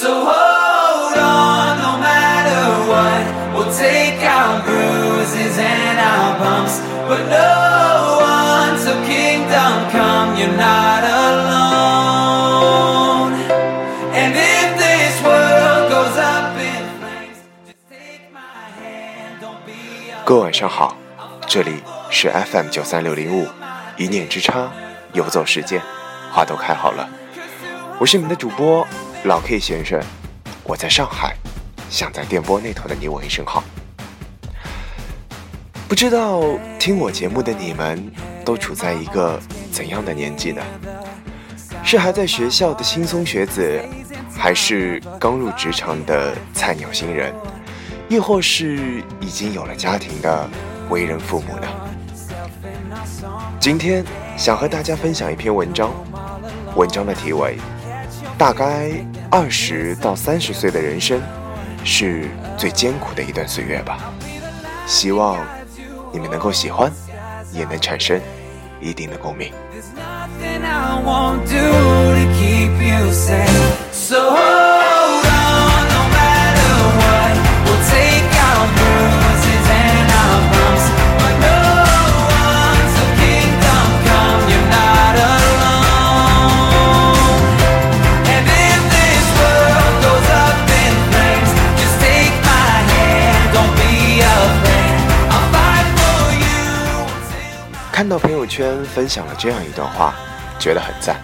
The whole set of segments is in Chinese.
各位晚上好，这里是 FM 九三六零五，一念之差，游走时间，花都开好了。我是你们的主播老 K 先生，我在上海，想在电波那头的你问一声好。不知道听我节目的你们都处在一个怎样的年纪呢？是还在学校的轻松学子，还是刚入职场的菜鸟新人？亦或是已经有了家庭的为人父母呢？今天想和大家分享一篇文章，文章的题为：大概二十到三十岁的人生是最艰苦的一段岁月吧。希望你们能够喜欢，也能产生一定的共鸣。圈分享了这样一段话，觉得很赞。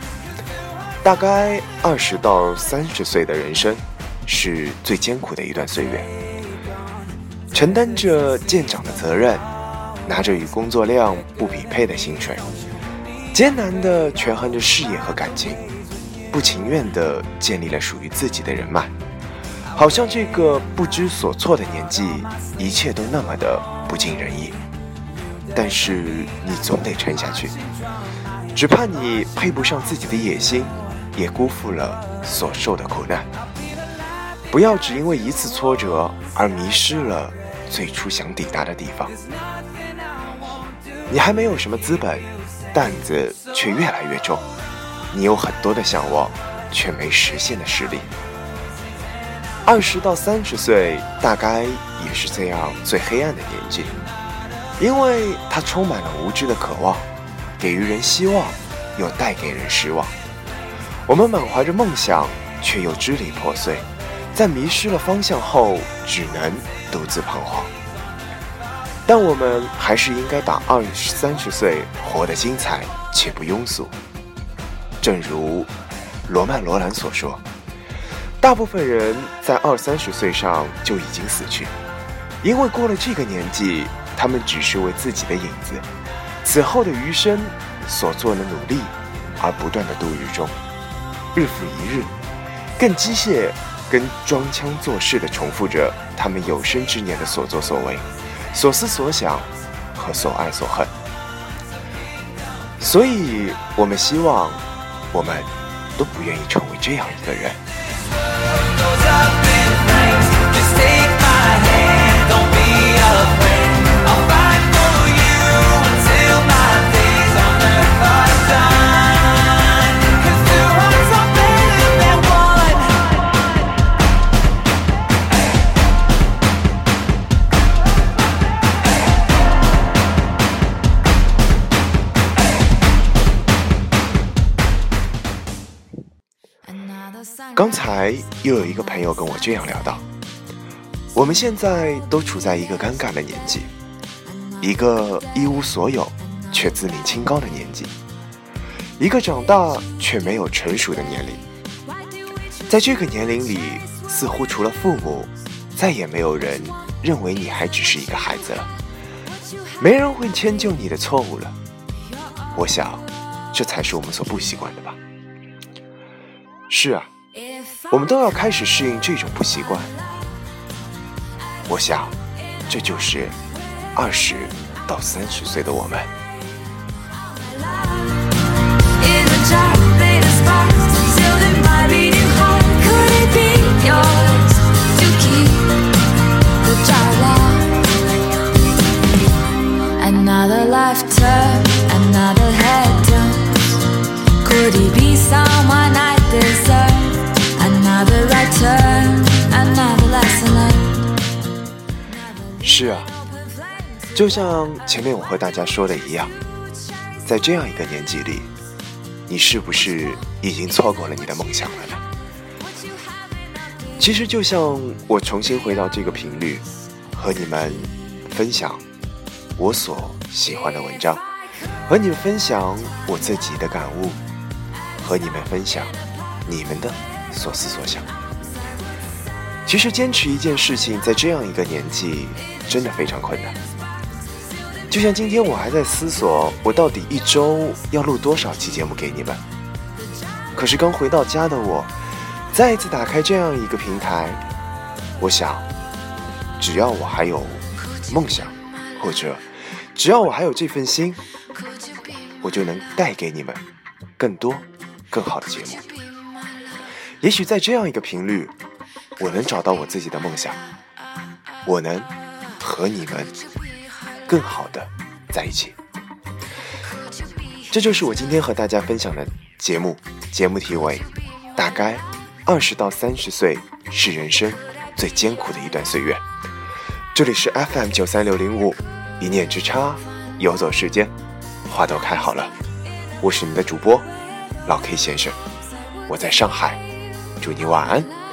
大概二十到三十岁的人生，是最艰苦的一段岁月，承担着舰长的责任，拿着与工作量不匹配的薪水，艰难地权衡着事业和感情，不情愿地建立了属于自己的人脉，好像这个不知所措的年纪，一切都那么的不尽人意。但是你总得撑下去，只怕你配不上自己的野心，也辜负了所受的苦难。不要只因为一次挫折而迷失了最初想抵达的地方。你还没有什么资本，担子却越来越重。你有很多的向往，却没实现的实力。二十到三十岁，大概也是这样最黑暗的年纪。因为它充满了无知的渴望，给予人希望，又带给人失望。我们满怀着梦想，却又支离破碎，在迷失了方向后，只能独自彷徨。但我们还是应该把二三十岁活得精彩且不庸俗。正如罗曼·罗兰所说：“大部分人在二三十岁上就已经死去，因为过了这个年纪。”他们只是为自己的影子，此后的余生所做的努力，而不断的度日中，日复一日，更机械、跟装腔作势的重复着他们有生之年的所作所为、所思所想和所爱所恨。所以，我们希望，我们都不愿意成为这样一个人。刚才又有一个朋友跟我这样聊到：我们现在都处在一个尴尬的年纪，一个一无所有却自命清高的年纪，一个长大却没有成熟的年龄。在这个年龄里，似乎除了父母，再也没有人认为你还只是一个孩子了，没人会迁就你的错误了。我想，这才是我们所不习惯的吧。是啊。我们都要开始适应这种不习惯。我想这就是二十到三十岁的我们。Could he be someone i deserve 是啊，就像前面我和大家说的一样，在这样一个年纪里，你是不是已经错过了你的梦想了呢？其实，就像我重新回到这个频率，和你们分享我所喜欢的文章，和你们分享我自己的感悟，和你们分享你们的所思所想。其实坚持一件事情，在这样一个年纪，真的非常困难。就像今天，我还在思索，我到底一周要录多少期节目给你们。可是刚回到家的我，再一次打开这样一个平台，我想，只要我还有梦想，或者只要我还有这份心，我就能带给你们更多、更好的节目。也许在这样一个频率。我能找到我自己的梦想，我能和你们更好的在一起。这就是我今天和大家分享的节目，节目题为“大概二十到三十岁是人生最艰苦的一段岁月”。这里是 FM 九三六零五，一念之差，游走时间，花都开好了。我是你的主播老 K 先生，我在上海，祝你晚安。